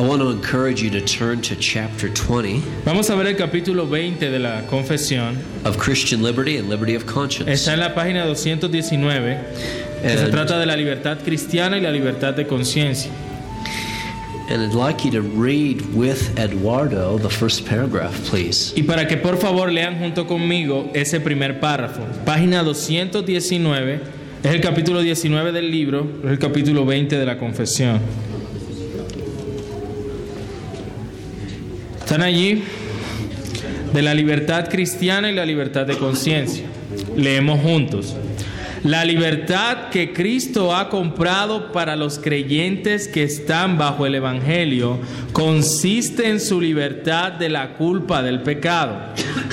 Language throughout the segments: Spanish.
I want to encourage you to turn to chapter 20 Vamos a ver el capítulo 20 de la confesión. of Christian liberty and liberty of conscience. Está en la página 219, que se And- trata de la libertad cristiana y la libertad de conciencia. And I'd like you to read with Eduardo the first paragraph, please. Y para que por favor lean junto conmigo ese primer párrafo. Página 219, es el capítulo 19 del libro, es el capítulo 20 de la confesión. Están allí de la libertad cristiana y la libertad de conciencia. Leemos juntos. La libertad que Cristo ha comprado para los creyentes que están bajo el Evangelio consiste en su libertad de la culpa del pecado,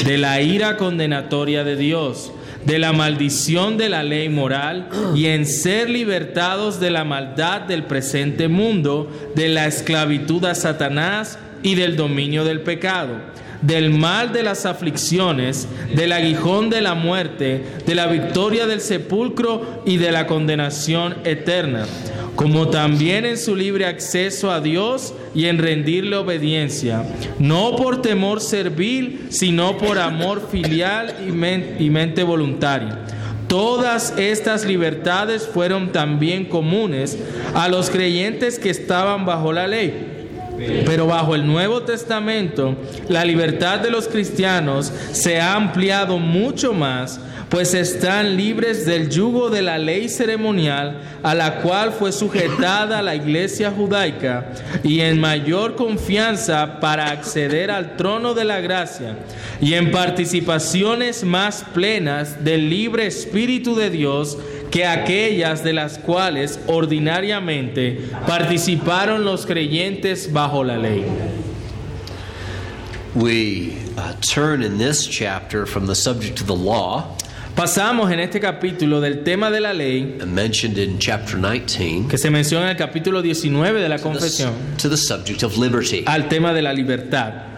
de la ira condenatoria de Dios, de la maldición de la ley moral y en ser libertados de la maldad del presente mundo, de la esclavitud a Satanás y del dominio del pecado del mal de las aflicciones, del aguijón de la muerte, de la victoria del sepulcro y de la condenación eterna, como también en su libre acceso a Dios y en rendirle obediencia, no por temor servil, sino por amor filial y, y mente voluntaria. Todas estas libertades fueron también comunes a los creyentes que estaban bajo la ley. Pero bajo el Nuevo Testamento, la libertad de los cristianos se ha ampliado mucho más, pues están libres del yugo de la ley ceremonial a la cual fue sujetada la iglesia judaica y en mayor confianza para acceder al trono de la gracia y en participaciones más plenas del libre Espíritu de Dios que aquellas de las cuales ordinariamente participaron los creyentes bajo la ley. We uh, turn in this chapter from the subject of the law, Pasamos en este capítulo del tema de la ley, mentioned in chapter 19, que se menciona en el capítulo 19 de la to the, confesión, to the subject of liberty. al tema de la libertad.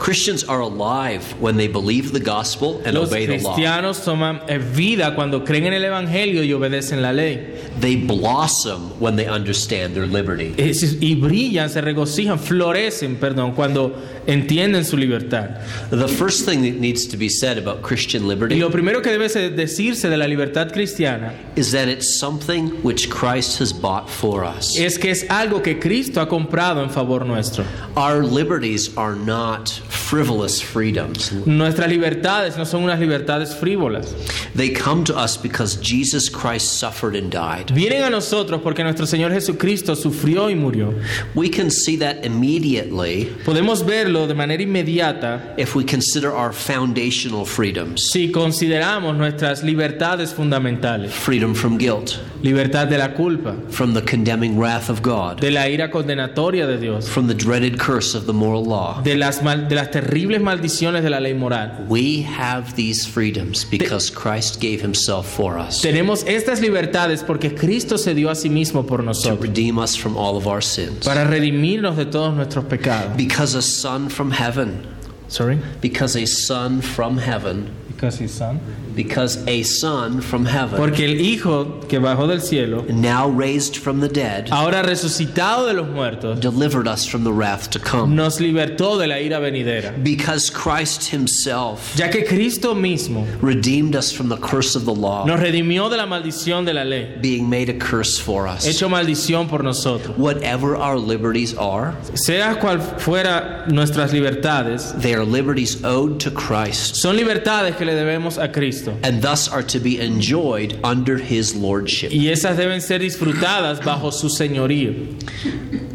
Christians are alive when they believe the gospel and Los obey the law. cristianos toman vida cuando creen en el Evangelio y obedecen la ley. They blossom when they understand their liberty. Es- Y brillan, se regocijan, florecen, perdón, cuando entienden su libertad. The first thing that needs to be said about Christian Y liberty lo primero que debe se- decirse de la libertad cristiana is that it's something which Christ has bought for us. es que es algo que Cristo ha comprado en favor nuestro. Our liberties are not frivolous freedoms. Nuestras libertades no son unas libertades frívolas. They come to us because Jesus Christ suffered and died. Vienen a nosotros porque nuestro Señor Jesucristo sufrió y murió. We can see that immediately Podemos verlo de manera inmediata if we consider our foundational freedoms si consideramos nuestras libertades fundamentales. freedom from guilt, Libertad de la culpa, from the condemning wrath of God, de la ira condenatoria de Dios, from the dreaded curse of the moral law. de las, mal- de las terribles maldiciones de la ley moral. We have these freedoms because Christ gave himself for us Tenemos estas libertades porque Cristo se dio a sí mismo por to nosotros, redeem us from all of our sins. para redimirnos de todos nuestros pecados. Because a son from heaven, Sorry? because a son from heaven, Because his son. because a son from heaven, Porque el Hijo que bajó del cielo, now raised from the dead, ahora resucitado de los muertos, delivered us from the wrath to come. nos libertó de la ira venidera. Because Christ himself Ya que Cristo mismo redeemed us from the curse of the law, nos redimió de la maldición de la ley, being made a curse for us. hecho maldición por nosotros. Whatever our liberties are, Sea cual fuera nuestras libertades, they are liberties owed to Christ son libertades que le debemos a Cristo. and thus are to be enjoyed under his lordship. Y esas deben ser disfrutadas bajo su señorío.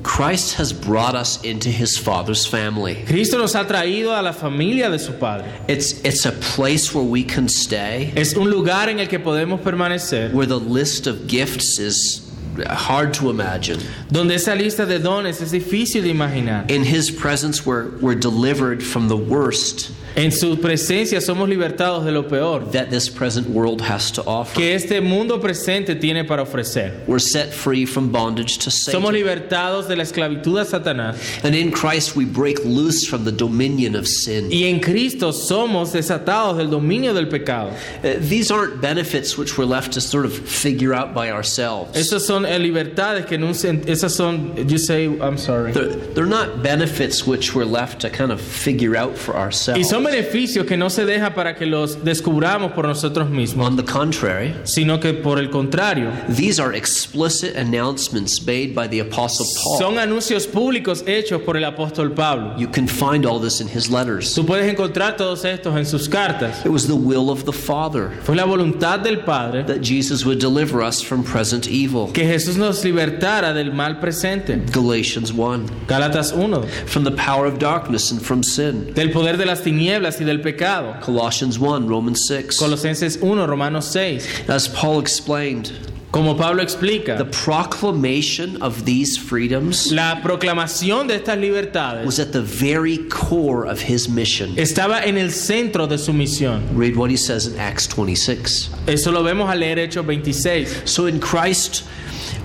Christ has brought us into his Father's family. Cristo nos ha traído a la familia de su Padre. It's, it's a place where we can stay, Es un lugar en el que podemos permanecer, where the list of gifts is hard to imagine. donde esa lista de dones es difícil de imaginar. In his presence, we're, we're delivered from the worst En su presencia somos libertados de lo peor that this present world has to offer. que este mundo presente tiene para ofrecer. We're set free from bondage to Somos Satan. libertados de la esclavitud a Satanás And in Christ we break loose from the dominion of sin. y en Cristo somos desatados del dominio del pecado. Uh, these aren't benefits which we're left to sort of figure out by ourselves. Esas son eh, libertades que en un esas son you say I'm sorry. They're, they're not benefits which we're left to kind of figure out for ourselves. Son beneficios que no se deja para que los descubramos por nosotros mismos, On the contrary, sino que por el contrario, these are explicit announcements made by the Apostle son Paul. anuncios públicos hechos por el apóstol Pablo. You can find all this in his letters. Tú puedes encontrar todos estos en sus cartas. It was the will of the Father Fue la voluntad del Padre that Jesus would deliver us from present evil. que Jesús nos libertara del mal presente. Galatians 1. Gálatas 1, From the power of darkness and from sin. del poder de las tinieblas y del pecado. Colossians 1, Romans 6. Colosenses 1, Romanos 6. As Paul explained, Como Pablo the explica, proclamation of these freedoms la proclamación de estas libertades was at the very core of his mission. estaba en el centro de su misión. Read what he says in Acts 26. Eso lo vemos al leer Hechos 26. So in Christ,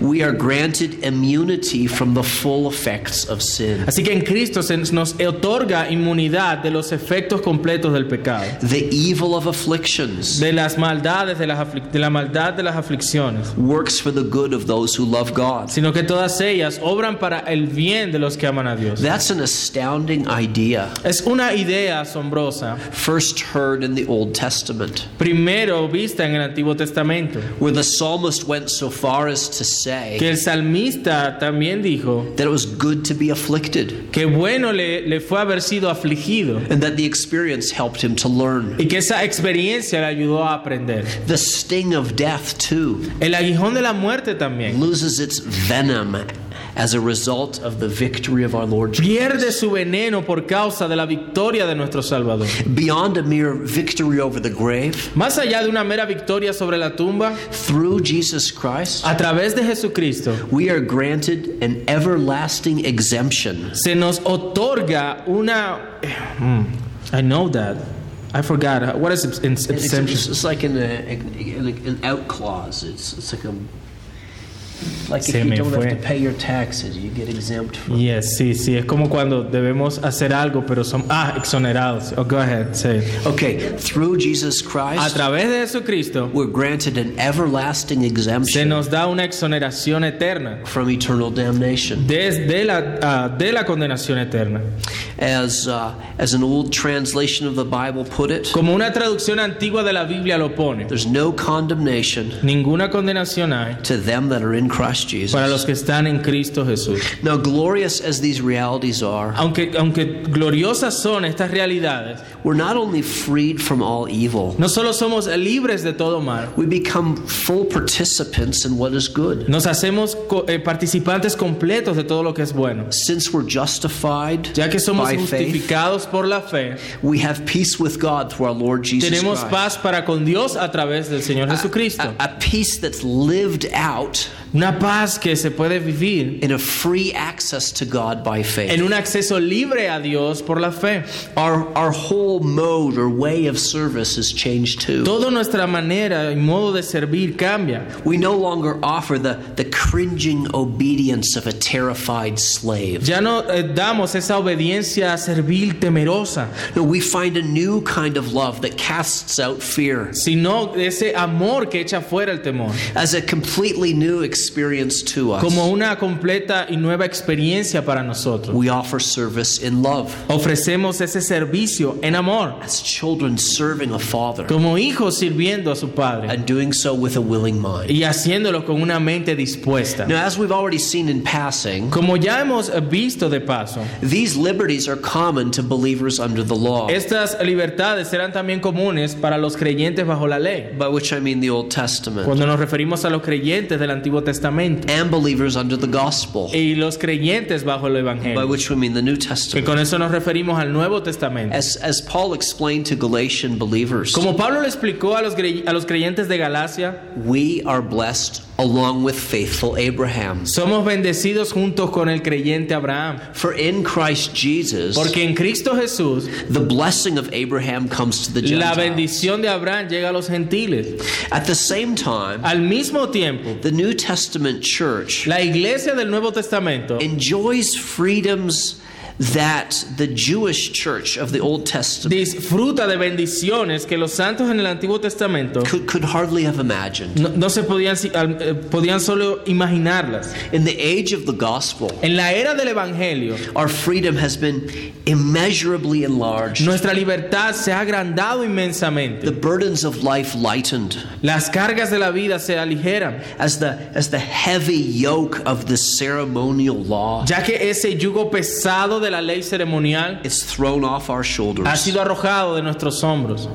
we are granted immunity from the full effects of sin. Así que en Cristo se nos otorga inmunidad de los efectos completos del pecado, The evil of afflictions de las maldades, de, las de la maldad de las aflicciones, works for the good of those who love God. sino que todas ellas obran para el bien de los que aman a Dios. That's an astounding idea, Es una idea asombrosa, first heard in the Old Testament, primero vista en el Antiguo Testamento, where the psalmist went so far as to que say el salmista también dijo that it was good to be afflicted, que bueno le, le fue haber sido afligido and that the experience helped him to learn. y que esa experiencia le ayudó a aprender. The sting of death, too, El aguijón de la muerte también loses its venom as a result of the victory of our Lord Jesus. pierde su veneno por causa de la victoria de nuestro Salvador. Beyond a mere victory over the grave, Más allá de una mera victoria sobre la tumba, through Jesus Christ, a través de Jesucristo we are granted an everlasting exemption se nos otorga una... Hmm, I know that. I forgot. What is it? It's, exemption? it's like an, an, an out clause. It's, it's like a like Se if you me don't fue. have to pay your taxes, you get exempt from. Yes, sí, sí. Es como cuando debemos hacer algo, pero son ah, exonerados. Oh, go ahead, say. it. Okay, through Jesus A Christ, través de Jesucristo we're granted an everlasting se exemption nos da una exoneración eterna from eternal damnation. desde la, ah, de la condenación eterna. As uh, as an old translation of the Bible put it, Como una traducción antigua de la Biblia lo pone, there's no condemnation ninguna condenación hay to them that are in Christ Jesus. para los que están en Cristo Jesús. Now, glorious as these realities are, Aunque, aunque gloriosas son estas realidades, we're not only freed from all evil, no solo somos libres de todo mal, we become full participants in what is good. nos hacemos eh, participantes completos de todo lo que es bueno. Since we're justified Ya que somos by faith, por la fe, we have peace with God through our Lord Jesus tenemos Christ. paz para con Dios a través del Señor Jesucristo. A, a peace that's lived out Una paz que se puede vivir in a free access to God by faith. en un acceso libre a Dios por la fe. Our, our whole mode or way of service is changed too. Toda nuestra manera y modo de servir cambia. We no longer offer the, the cringing obedience of a terrified slave. Ya no eh, damos esa obediencia servil temerosa, No, we find a new kind of love that casts out fear sino ese amor que echa fuera el temor, as a completely new experience to us. como una completa y nueva experiencia para nosotros. We offer service in love Ofrecemos ese servicio en amor, as children serving a father como hijos sirviendo a su Padre and doing so with a willing mind. y haciéndolo con una mente dispuesta. Now, as we've already seen in passing, Como ya hemos visto de paso, these liberties are common to believers under the law, estas libertades serán también comunes para los creyentes bajo la ley, by which I mean the Old Testament, cuando nos referimos a los creyentes del Antiguo Testamento and believers under the gospel, y los creyentes bajo el by Evangelio, which we mean the New que Testament. con eso nos referimos al Nuevo Testamento. As, as Paul explained to Galatian believers, Como Pablo le explicó a los, a los creyentes de Galacia, we are blessed along with faithful Abraham. Somos bendecidos juntos con el creyente Abraham. For in Christ Jesus, Porque en Cristo Jesús the blessing of Abraham comes to the la Gentiles. bendición de Abraham llega a los gentiles. At the same time, Al mismo tiempo, the New Testament church la iglesia del Nuevo Testamento enjoys freedoms that the Jewish church of the Old Testament disfruta de bendiciones que los santos en el Antiguo Testamento could, could hardly have imagined. no, no se podían, eh, podían solo imaginarlas. In the age of the gospel, En la era del Evangelio, our freedom has been immeasurably enlarged, nuestra libertad se ha agrandado inmensamente. the burdens of life lightened, Las cargas de la vida se aligeran, as the, as the heavy yoke of the ceremonial law ya que ese yugo pesado de la ley ceremonial is thrown off our ha shoulders. sido arrojado de nuestros hombros.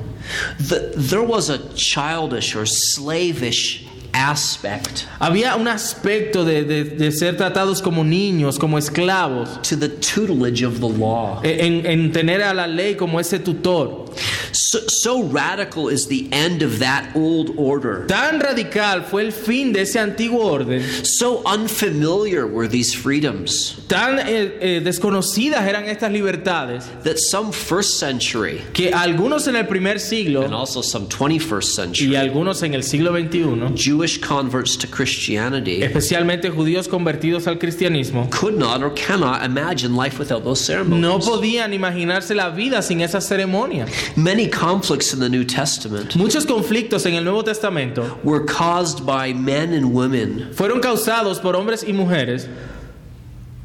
The, there was a childish or slavish aspect Había un aspecto de, de- de ser tratados como niños, como esclavos, to the tutelage of the law. en, en tener a la ley como ese tutor. So, so radical is the end of that old order. Tan radical fue el fin de ese antiguo orden, So unfamiliar were these freedoms tan eh, eh, desconocidas eran estas libertades, that some first century que algunos en el primer siglo and also some 21st century y algunos en el siglo XXI, Jewish converts to Christianity especialmente judíos convertidos al cristianismo, could not or cannot imagine life without those ceremonies. no podían imaginarse la vida sin esas ceremonias. Many conflicts in the New Testament Muchos conflictos en el Nuevo Testamento were caused by men and women fueron causados por hombres y mujeres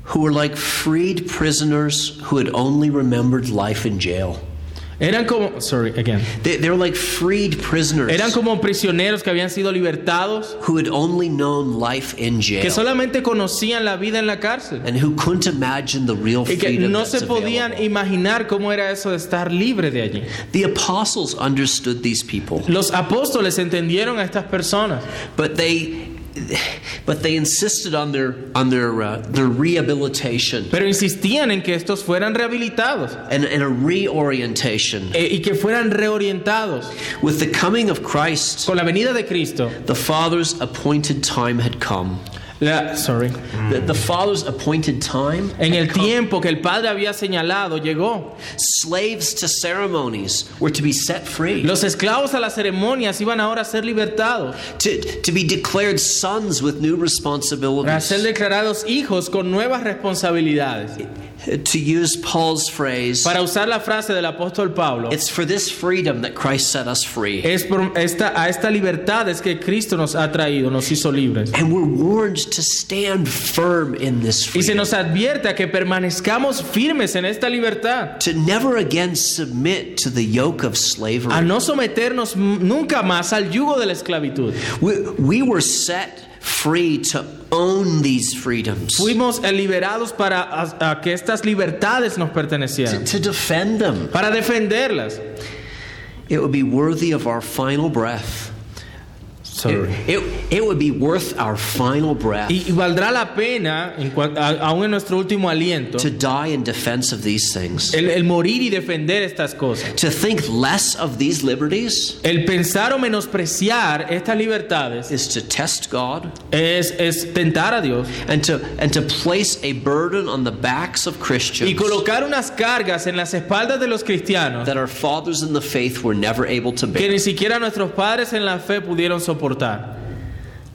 who were like freed prisoners who had only remembered life in jail. Eran como, sorry, again. They, they were like freed prisoners Eran como prisioneros que habían sido libertados, who had only known life in jail que solamente conocían la vida en la cárcel and who couldn't imagine the real y que freedom no that's se podían available. imaginar cómo era eso de estar libre de allí. The apostles understood these people, Los apóstoles entendieron a estas personas, but they but they insisted on their on their uh, their rehabilitation pero insistían en que estos fueran rehabilitados and, and a reorientation. eh, y que fueran reorientados. With the coming of Christ, Con la venida de Cristo, the Father's appointed time had come. La- sorry, The, the Father's appointed time en el tiempo que el Padre había señalado llegó. Slaves to ceremonies were to be set free, Los esclavos a las ceremonias iban ahora a ser libertados, to, to be declared sons with new para responsibilities. ser declarados hijos con nuevas responsabilidades. To use Paul's phrase, Para usar la frase del apóstol Pablo, it's for this freedom that Christ set us free. es por esta, a esta libertad es que Cristo nos ha traído, nos hizo libres. And we're warned to stand firm in this Y se nos advierte a que permanezcamos firmes en esta libertad, to never again submit to the yoke of slavery. a no someternos nunca más al yugo de la esclavitud. We, we were set free to own these freedoms, Fuimos liberados para a- a que estas libertades nos pertenecieran, to defend them. para defenderlas. It would be worthy of our final breath. Sorry. It, it would be worth our final breath Y, y valdrá la pena, en cua- a- aún en nuestro último aliento, to die in defense of these things. el, el morir y defender estas cosas. To think less of these liberties El pensar o menospreciar estas libertades is to test God es, es tentar a Dios and to and to place a burden on the backs of y Christians colocar unas cargas en las espaldas de los cristianos that our fathers in the faith were never able to que ni siquiera nuestros padres en la fe pudieron soportar. suportar.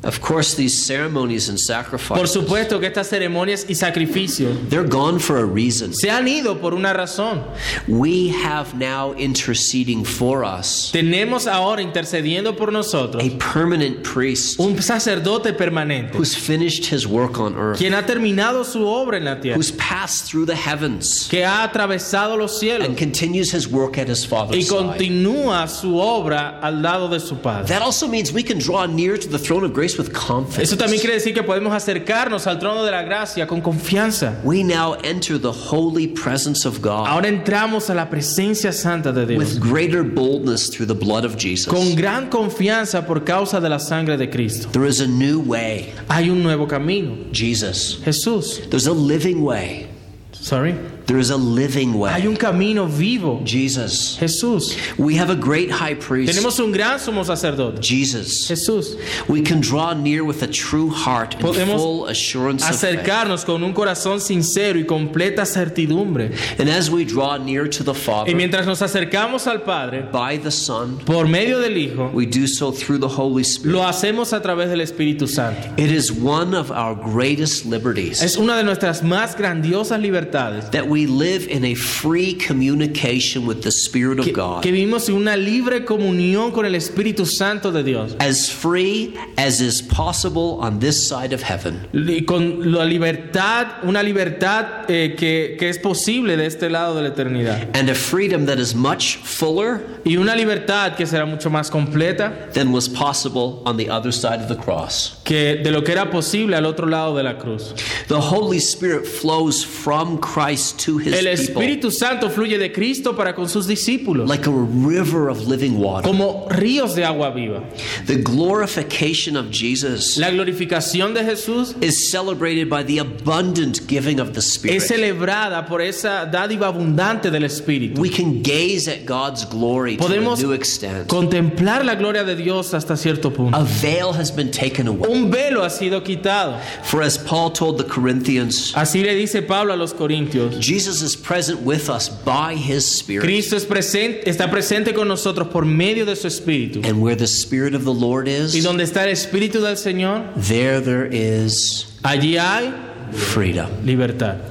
Of course, these ceremonies and Por sacrifices supuesto que estas ceremonias y sacrificios they're gone for a reason. se han ido por una razón. We have now interceding for us Tenemos ahora intercediendo por nosotros a permanent priest un sacerdote permanente who's finished his work on earth, quien ha terminado su obra en la tierra, who's passed through the heavens que ha atravesado los cielos and continues his work at his y father's side. continúa su obra al lado de su Padre. That also means we can draw near to the throne of grace with confidence. Eso también quiere decir que podemos acercarnos al trono de la gracia con confianza. We now enter the holy presence of God Ahora entramos a la presencia santa de Dios with greater boldness through the blood of con Jesus. gran confianza por causa de la sangre de Cristo. There is a new way, Hay un nuevo camino, Jesus. Jesús. There's a living way. Sorry. There is a living way. Hay un camino vivo. Jesus. Jesús. We have a great high priest. Tenemos un gran sumo sacerdote. Jesus. Jesús. We can draw near with a true heart and Podemos full assurance of faith. Acercarnos con un corazón sincero y completa certidumbre. And as we draw near to the Father, Y mientras nos acercamos al Padre, by the Son, por medio del Hijo, we do so through the Holy Spirit. lo hacemos a través del Espíritu Santo. It is one of our greatest liberties Es una de nuestras más grandiosas libertades. that we live in a free communication with the Spirit of Que, God. que vivimos en una libre comunión con el Espíritu Santo de Dios. As free as is possible on this side of heaven. Y con la libertad, una libertad eh, que, que es posible de este lado de la eternidad. And a freedom that is much fuller Y una libertad que será mucho más completa than was possible on the other side of the cross. que de lo que era posible al otro lado de la cruz. The Holy Spirit flows from Christ to his El people Espíritu Santo fluye de Cristo para con sus discípulos like a river of living water. como ríos de agua viva. The glorification of Jesus La glorificación de Jesús is celebrated by the abundant giving of the es Spirit. celebrada por esa dádiva abundante del Espíritu. We can gaze at God's glory to a Podemos new extent. contemplar la gloria de Dios hasta cierto punto. A veil has been taken away. Un velo ha sido quitado. For as Paul told the Corinthians, Así le dice Pablo a los Corintios. Jesus is present with us by his Spirit. Cristo es presente, está presente con nosotros por medio de su Espíritu. And where the Spirit of the Lord Y is, donde está el Espíritu del Señor, there there is allí hay freedom. libertad.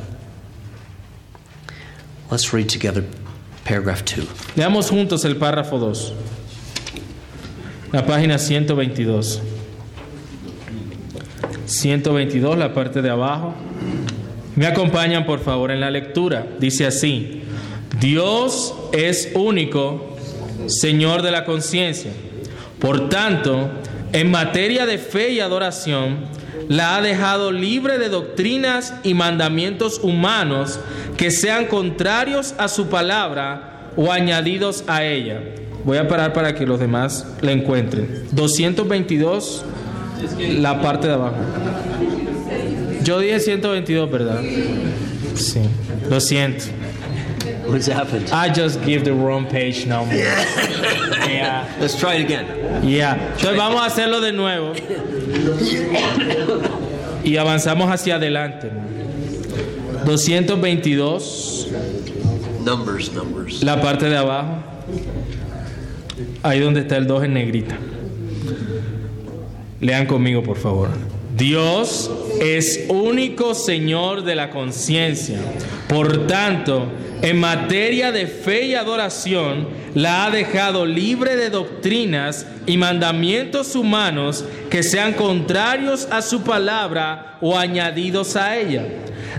Let's read together paragraph 2. Leamos juntos el párrafo 2. La página 122. 122, la parte de abajo. Me acompañan por favor en la lectura. Dice así, Dios es único, Señor de la conciencia. Por tanto, en materia de fe y adoración, la ha dejado libre de doctrinas y mandamientos humanos que sean contrarios a su palabra o añadidos a ella. Voy a parar para que los demás la encuentren. 222, la parte de abajo. Yo dije 122, ¿verdad? Sí. Lo siento. What's happened? I just give the wrong page number. Yeah. Let's try it again. Yeah. Entonces vamos a hacerlo de nuevo. Y avanzamos hacia adelante. 222, Numbers, numbers. la parte de abajo. Ahí donde está el 2 en negrita. Lean conmigo, por favor. Dios es único Señor de la conciencia. Por tanto, en materia de fe y adoración, la ha dejado libre de doctrinas y mandamientos humanos que sean contrarios a su palabra o añadidos a ella.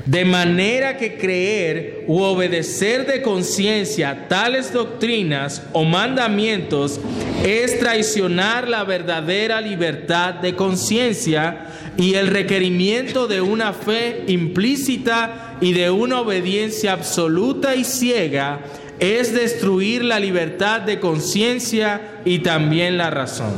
De manera que creer u obedecer de conciencia tales doctrinas o mandamientos es traicionar la verdadera libertad de conciencia y el requerimiento de una fe implícita y de una obediencia absoluta y ciega es destruir la libertad de conciencia y también la razón.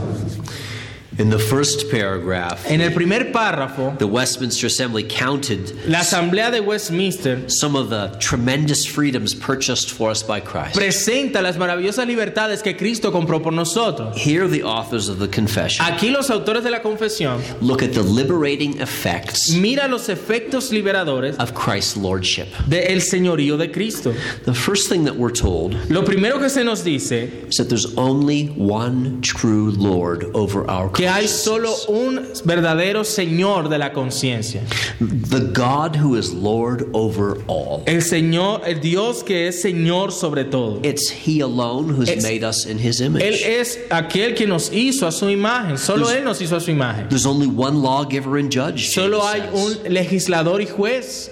In the first paragraph, En el primer párrafo, the Westminster Assembly counted la Asamblea de Westminster some of the tremendous freedoms purchased for us by Christ. presenta las maravillosas libertades que Cristo compró por nosotros. Here, the authors of the confession Aquí los autores de la confesión look at the liberating effects mira los efectos liberadores of Christ's lordship. del señorío de Cristo. The first thing that we're told Lo primero que se nos dice is that there's only one true Lord over our que hay solo un verdadero Señor de la conciencia. The God who is Lord over all. El Señor, el Dios que es Señor sobre todo. It's He alone who's Es- made us in His Él image. es aquel que nos hizo a su imagen. Solo Él nos hizo a su imagen. There's only one lawgiver and judge. Solo hay says. un legislador y juez.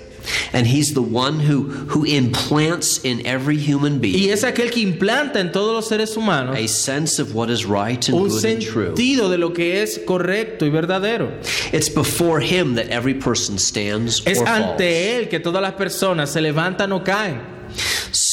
And He's the one who, who implants in every human being Y es aquel que implanta en todos los seres humanos a sense of what is right and un good and true. sentido de lo que es correcto y verdadero. It's before Him that every person stands Es or falls. ante Él que todas las personas se levantan o caen.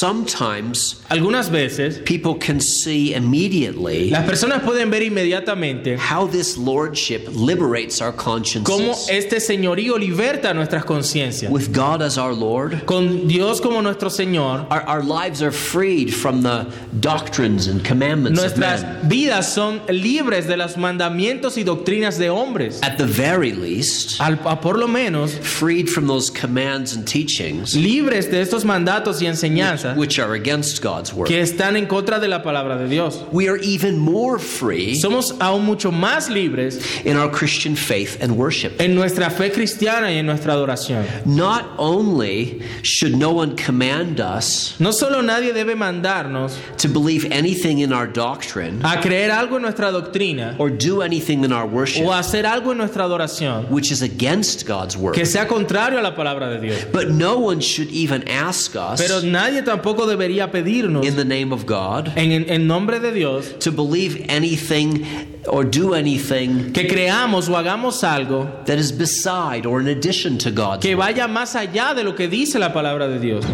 Sometimes Algunas veces people can see immediately las personas pueden ver inmediatamente how this lordship liberates our cómo consciences. este señorío liberta nuestras conciencias. With God as our Lord, Con Dios como nuestro Señor, our, our lives are freed from the doctrines and commandments of nuestras men. vidas son libres de los mandamientos y doctrinas de hombres. At the very least, Al, a por lo menos freed from those commands and teachings libres de estos mandatos y enseñanzas which are against God's word. que están en contra de la palabra de Dios. We are even more free Somos aún mucho más libres in our Christian faith and worship. en nuestra fe cristiana y en nuestra adoración. Not only should no one command us No solo nadie debe mandarnos to believe anything in our doctrine a creer algo en nuestra doctrina or do anything in our worship o a hacer algo en nuestra adoración which is against God's word, que sea contrario a la palabra de Dios. but no one should even ask us Pero nadie tampoco debería pedirnos in the name of God en, en nombre de Dios to believe anything or do anything que creamos o hagamos algo that is beside or in addition to God's que vaya más allá de lo que dice la palabra de Dios.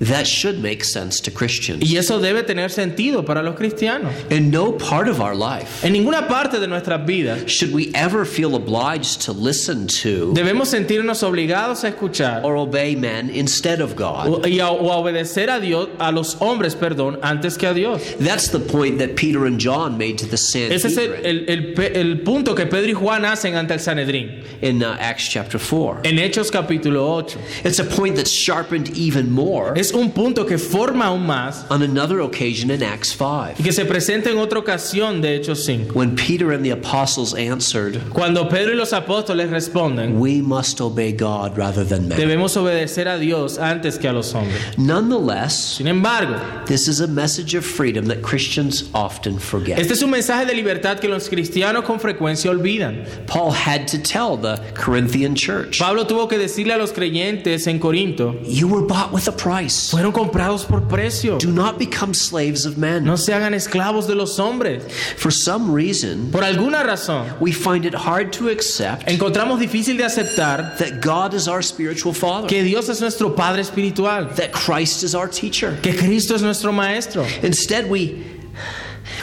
That should make sense to Christians. Y eso debe tener sentido para los cristianos. In no part of our life En ninguna parte de nuestras vidas should we ever feel obliged to listen to debemos sentirnos obligados a escuchar or obey men instead of God. o, y a, o a obedecer a Dios, a los hombres, perdón, antes que a Dios. That's the point that Peter and John made to the Ese es el, Sanhedrin el- el pe- el punto que Pedro y Juan hacen ante el Sanedrín. in uh, Acts chapter 4. En Hechos capítulo 8. It's a point that's sharpened even more Es un punto que forma aún más on another occasion in Acts y 5 que se presenta en otra ocasión de Hechos 5. when Peter and the apostles answered, Cuando Pedro y los apóstoles responden, We must obey God rather than men. debemos obedecer a Dios antes que a los hombres. Nonetheless, Sin embargo, this is a message of freedom that Christians often forget. este es un mensaje de libertad que los cristianos con frecuencia olvidan. Paul had to tell the Corinthian church, Pablo tuvo que decirle a los creyentes en Corinto, You were bought with a price. Fueron comprados por precio. Do not become slaves of men. No se hagan esclavos de los hombres. For some reason, Por alguna razón, we find it hard to accept encontramos difícil de aceptar that God is our spiritual father, que Dios es nuestro Padre espiritual, that Christ is our teacher. que Cristo es nuestro Maestro. Instead, we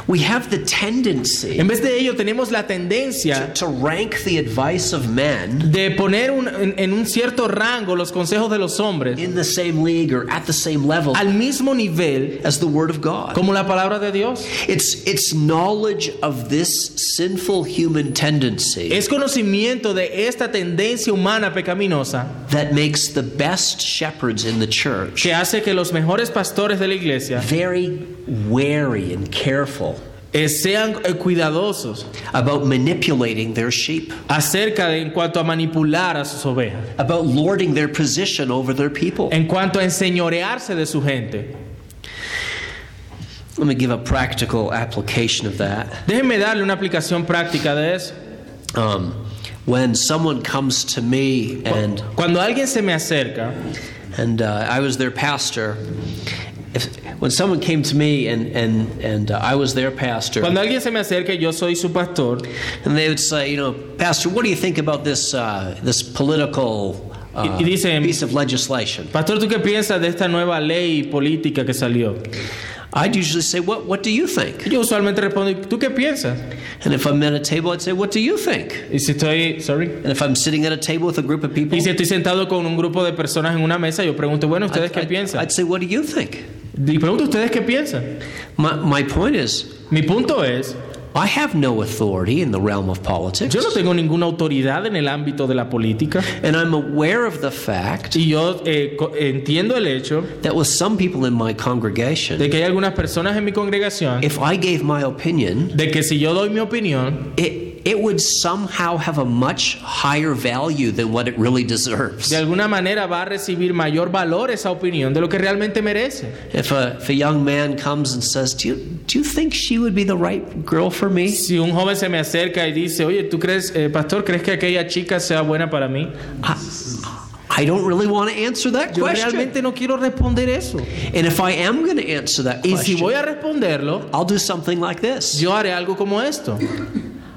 we have the tendency En vez de ello, tenemos la tendencia to rank the advice of men de poner un- en, en un cierto rango los consejos de los hombres in the same league or at the same level al mismo nivel as the word of God. como la palabra de Dios. It's it's knowledge of this sinful human tendency Es conocimiento de esta tendencia humana pecaminosa that makes the best shepherds in the church que hace que los mejores pastores de la iglesia very wary and careful eh, sean eh, cuidadosos about manipulating their sheep, acerca de en cuanto a manipular a sus ovejas, about lording their position over their people. en cuanto a enseñorearse de su gente. Let me give a practical application of that. Déjenme darle una aplicación práctica de eso. Um, when someone comes to me and Cuando alguien se me acerca and uh, I was their pastor, if, when someone came to me and and and uh, I was their pastor, Cuando alguien se me acerca y yo soy su pastor and they would say, you know, Pastor, what do you think about this uh, this political uh, Y- y dicen- piece of legislation? Pastor, ¿tú qué piensas de esta nueva ley política que salió? I'd usually say, what What do you think? Yo usualmente respondo, "¿Y ¿tú qué piensas? And if I'm at a table, I'd say, what do you think? Y si estoy, sorry, And if I'm sitting at a table with a group of people, y si estoy sentado con un grupo de personas en una mesa, yo pregunto, bueno, ¿ustedes I'd, qué I'd- piensan? I'd say, what do you think? Y pregunto, ¿ustedes qué piensan? My, my point is, Mi punto es, I have no authority in the realm of politics. yo no tengo ninguna autoridad en el ámbito de la política And I'm aware of the fact y yo eh, entiendo el hecho that with some people in my congregation, de que hay algunas personas en mi congregación if I gave my opinion, de que si yo doy mi opinión, it, it would somehow have a much higher value than what it really deserves. de alguna manera va a recibir mayor valor esa opinión de lo que realmente merece. If a, if a young man comes and says, do you, do you think she would be the right girl for me? Si un joven se me acerca y dice, oye, ¿tú crees, eh, pastor, crees que aquella chica sea buena para mí? I, I don't really want to answer that Yo question. realmente no quiero responder eso. And if I am going to answer that Y si question, voy a responderlo, I'll do something like this. yo haré algo como esto.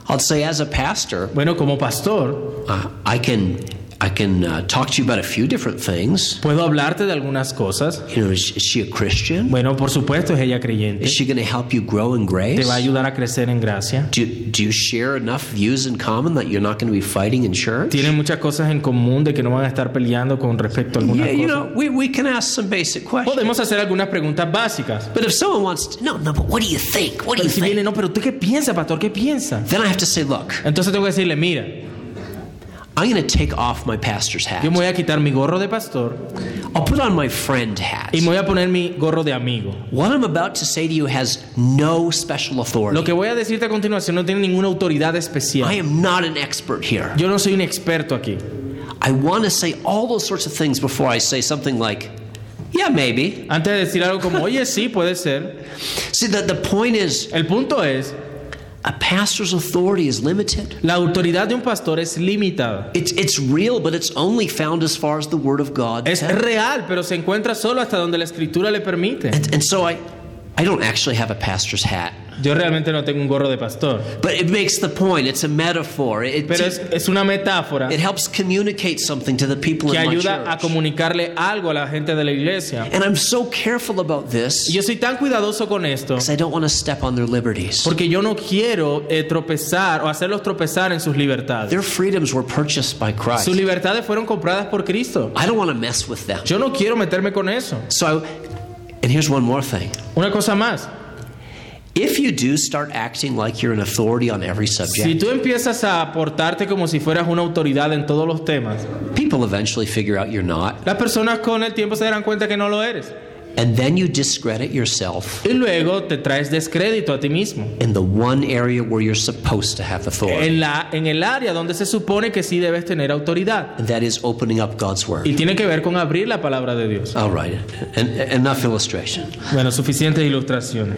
I'll say, as a pastor, Bueno, como pastor, uh, I can I can uh, talk to you about a few different things. Puedo hablarte de algunas cosas. You know, is, is she a Christian? Bueno, por supuesto es ella creyente. Is she going to help you grow in grace? Te va a ayudar a crecer en gracia. Do, do you share enough views in common that you're not going to be fighting in church? Tienen muchas cosas en común de que no van a estar peleando con respecto a algunas Yeah, you cosas. know, we, we can ask some basic questions. Podemos hacer algunas preguntas básicas. But if someone wants to, no, no, but what do you think? What do Pero you si viene, think? no, pero ¿tú qué piensas, pastor? ¿Qué piensas? Then I have to say, look, Entonces tengo que decirle, mira, I'm going to take off my pastor's hat. yo me voy a quitar mi gorro de pastor I'll put on my friend hat. y me voy a poner mi gorro de amigo. What I'm about to say to you has no special Lo authority. que voy a decirte a continuación no tiene ninguna autoridad I especial. am not an expert here. Yo no soy un experto aquí. I want to say all those sorts of things before I say something like, yeah, maybe. Antes de decir algo como, oye, sí, puede ser. See, the, the point is, El punto es, a pastor's authority is limited. la autoridad de un pastor es limitada. It's, it's real, but it's only found as far as the Word of God. Es tells. real, pero se encuentra solo hasta donde la escritura le permite. And, and so I, I don't actually have a pastor's hat. Yo realmente no tengo un gorro de pastor, But it makes the point. It's a metaphor. It, pero es, es una metáfora it helps communicate something to the people que in my ayuda a church. comunicarle algo a la gente de la iglesia. And I'm so careful about Y this yo soy tan cuidadoso con esto because I don't want to step on their liberties. porque yo no quiero eh, tropezar o hacerlos tropezar en sus libertades. Their freedoms were purchased by Christ. Sus libertades fueron compradas por Cristo. I don't want to mess with them. Yo no quiero meterme con eso. So, and here's one more thing. Una cosa más, If you do start acting like you're an authority on every si subject, tú empiezas a portarte como si fueras una autoridad en todos los temas, people eventually figure out you're not. las personas con el tiempo se darán cuenta que no lo eres. And then you discredit yourself Y luego te traes descrédito a ti mismo. in the one area where you're supposed to have authority. En, la, en el área donde se supone que sí debes tener autoridad. And that is opening up God's Word. Y tiene que ver con abrir la palabra de Dios. All right. En- enough illustration. Bueno, suficientes ilustraciones.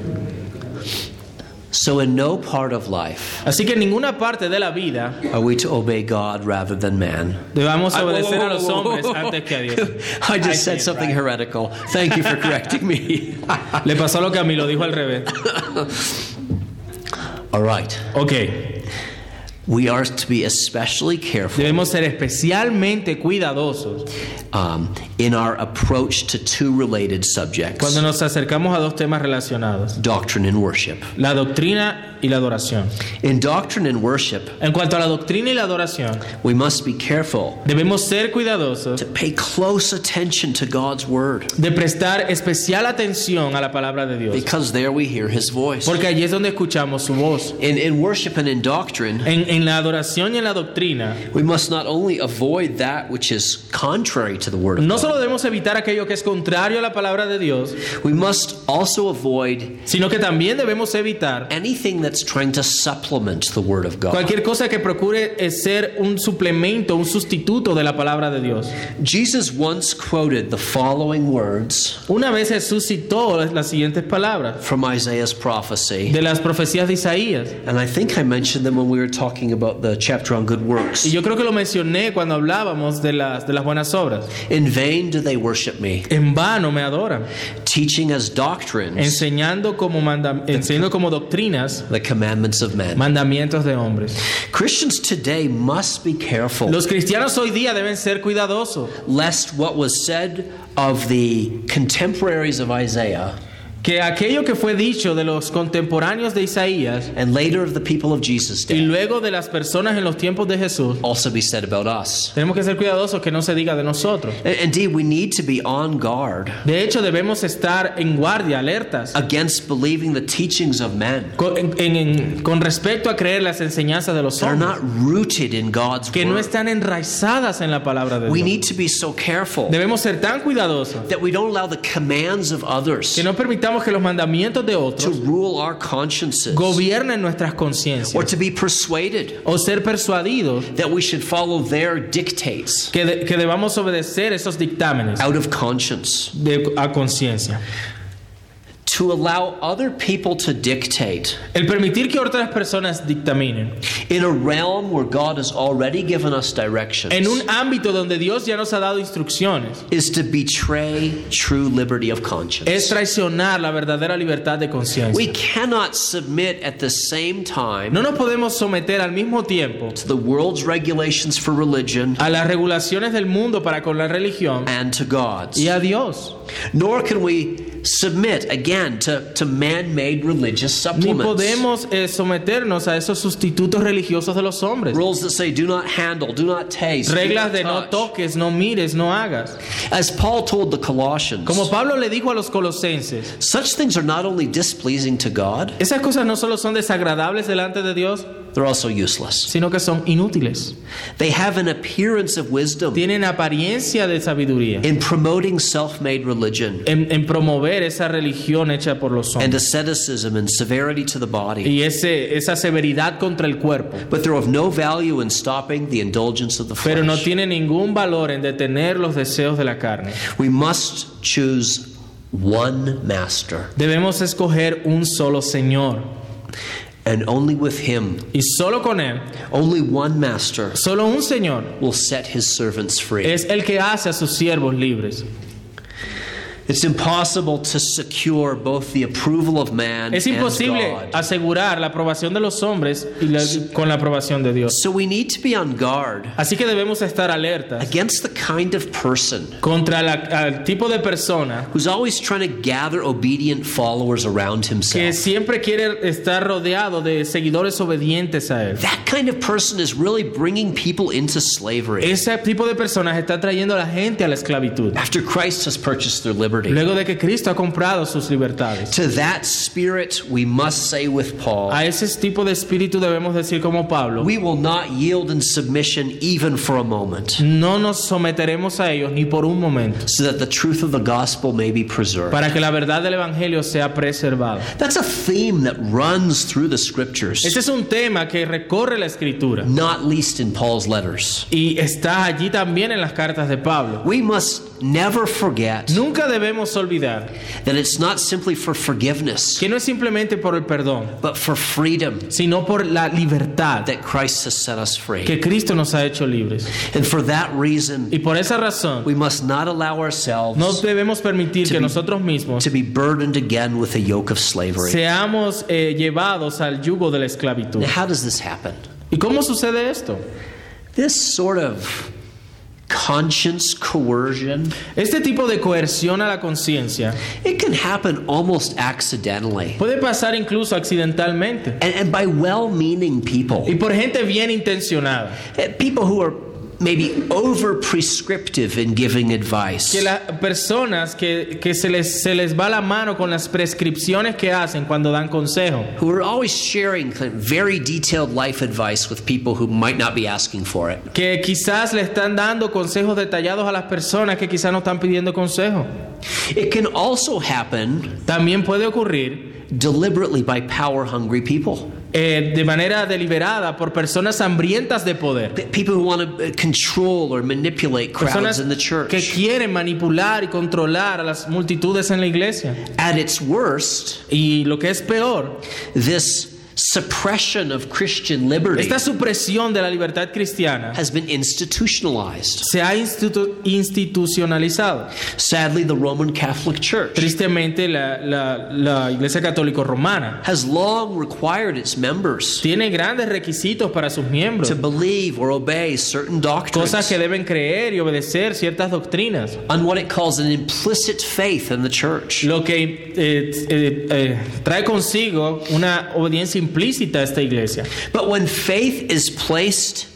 So, in no part of life Así que en ninguna parte de la vida are we to obey God rather than man. debamos I- obedecer a los hombres antes que a Dios. I just said something heretical. Thank you for correcting me. Le pasó lo que a mí lo dijo al revés. All right. Ok, We are to be especially careful debemos ser especialmente cuidadosos um, in our approach to two related subjects cuando nos acercamos a dos temas relacionados, doctrine and worship. la doctrina y la adoración. In doctrine and worship, En cuanto a la doctrina y la adoración, we must be careful debemos ser cuidadosos to pay close attention to God's word de prestar especial atención a la palabra de Dios, because there we hear his voice. porque allí es donde escuchamos su voz. In, in worship and in doctrine, En, en la adoración y en la doctrina, we must not only avoid that which is contrary to the word of no God, solo debemos evitar aquello que es contrario a la palabra de Dios, we must also avoid sino que también debemos evitar anything that's trying to supplement the word of God. cualquier cosa que procure ser un suplemento, un sustituto de la palabra de Dios. Jesus once quoted the following words Una vez Jesús citó las- siguientes palabras from Isaiah's prophecy. de las profecías de Isaías. And I think I mentioned them when we were talking about the chapter on good Y works. yo creo que lo mencioné cuando hablábamos de las, de las buenas obras. In vain do they worship me, En vano me adoran, teaching as doctrines. Enseñando como, manda- enseñando como doctrinas. The commandments of men. mandamientos de hombres. Christians today must be careful. Los cristianos hoy día deben ser cuidadosos, lest what was said of the contemporaries of Isaiah que aquello que fue dicho de los contemporáneos de Isaías and later of the people of Jesus' y luego de las personas en los tiempos de Jesús, also be said about us. tenemos que ser cuidadosos que no se diga de nosotros. Indeed, we need to be on guard De hecho, debemos estar en guardia, alertas, against believing the teachings of men con, en- en- con respecto a creer las enseñanzas de los hombres, not rooted in God's que no word. están enraizadas en la palabra de We Dios. need to be so careful Debemos ser tan cuidadosos that we don't allow the commands of others que no permitamos que los mandamientos de to otros rule our consciences gobiernen nuestras or conciencias to be persuaded o ser persuadidos that we should follow their dictates que, de- que debamos obedecer esos dictámenes out of conscience. de, a conciencia. To allow other people to dictate El permitir que otras personas dictaminen in a realm where God has already given us directions en un ámbito donde Dios ya nos ha dado instrucciones is to betray true liberty of conscience. es traicionar la verdadera libertad de conciencia. We cannot submit at the same time No nos podemos someter al mismo tiempo to the world's regulations for religion a las regulaciones del mundo para con la religión and to God's. y a Dios. Nor can we submit again to, to man made religious Ni supplements. podemos eh, someternos a esos sustitutos religiosos de los hombres. Rules that say do not handle, do not taste, do Reglas not de no touch. toques, no mires, no hagas. As Paul told the Colossians, Como Pablo le dijo a los colosenses, such things are not only displeasing to God, esas cosas no solo son desagradables delante de Dios, they're also useless. sino que son inútiles. They have an appearance of wisdom Tienen apariencia de sabiduría in promoting self made religion en, en promover esa religión hecha por los and hombres asceticism and severity to the body. y ese, esa severidad contra el cuerpo. But they're of no value in stopping the indulgence of the Pero no flesh. tiene ningún valor en detener los deseos de la carne. We must choose one master, Debemos escoger un solo Señor and only with him, y solo con Él, only one master solo un Señor will set his servants free. es el que hace a sus siervos libres. It's impossible to secure both the approval of man Es and imposible God. asegurar la aprobación de los hombres y la- con la aprobación de Dios. So we need to be on guard Así que debemos estar alertas against the kind of person contra la- el tipo de persona who's always trying to gather obedient followers around que himself. siempre quiere estar rodeado de seguidores obedientes a él. That kind of person is really bringing people into slavery Ese tipo de personas está trayendo a la gente a la esclavitud. after Christ has purchased their liberty. Luego de que Cristo ha comprado sus libertades. To that spirit, we must say with Paul, A ese tipo de espíritu debemos decir como Pablo, we will not yield in submission even for a moment, no nos someteremos a ellos ni por un momento, so that the truth of the gospel may be preserved. para que la verdad del Evangelio sea preservada. That's a theme that runs through the scriptures, Ese es un tema que recorre la escritura not least in Paul's letters. y está allí también en las cartas de Pablo. We must never forget Nunca debemos olvidar that it's not simply for forgiveness, que no es simplemente por el perdón, but for freedom sino por la libertad that Christ has set us free. que Cristo nos ha hecho libres. And for that reason, Y por esa razón, we must not allow no ourselves debemos permitir To que be- nosotros mismos to be burdened again with a yoke of slavery. seamos eh, llevados al yugo de la esclavitud. Now, how does this happen? ¿Y cómo sucede esto? This sort of conscience coercion, Este tipo de coerción a la conciencia it can happen almost accidentally puede pasar incluso accidentalmente and, and by well meaning people. y por gente bien intencionada. Eh, People who are maybe over prescriptive in giving advice. Que las personas que, que se, les, se les va la mano con las prescripciones que hacen cuando dan consejo. Who are always sharing very detailed life advice with people who might not be asking for it. Que quizás le están dando consejos detallados a las personas que quizás no están pidiendo consejo. It can also happen También puede ocurrir deliberately by power hungry people. eh, de manera deliberada por personas hambrientas de poder. People who want to control or manipulate crowds Personas in the church. que quieren manipular y controlar a las multitudes en la iglesia. At its worst, Y lo que es peor, this suppression of Christian liberty esta supresión de la libertad cristiana has been institutionalized. se ha institu- institucionalizado. Sadly, the Roman Catholic Church Tristemente, la, la- la Iglesia Católica Romana has long required its members tiene grandes requisitos para sus miembros, to believe or obey certain doctrines cosas que deben creer y obedecer ciertas doctrinas, on what it calls an implicit faith in the church. lo que eh, eh, eh, trae consigo una obediencia implícita a esta iglesia. But when faith is placed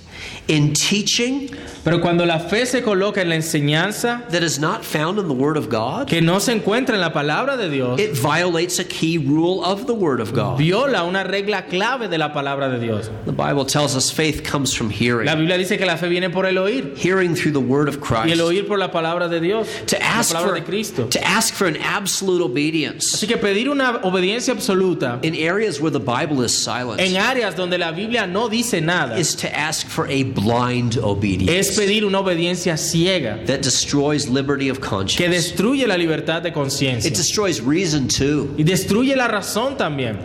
in teaching Pero cuando la fe se coloca en la enseñanza that is not found in the Word of God, que no se encuentra en la palabra de Dios, it violates a key rule of the Word of God. viola una regla clave de la palabra de Dios. The Bible tells us faith comes from hearing, La Biblia dice que la fe viene por el oír hearing through the Word of y el Christ. oír por la palabra de Dios, To la ask palabra for, de Cristo. to ask for an absolute obedience Así que pedir una obediencia absoluta in areas where the Bible is silent en áreas donde la Biblia no dice nada is to ask for a blind es obedience pedir una obediencia ciega that destroys liberty of que conscience. destruye la libertad de It conciencia destroys reason too. y destruye la razón también.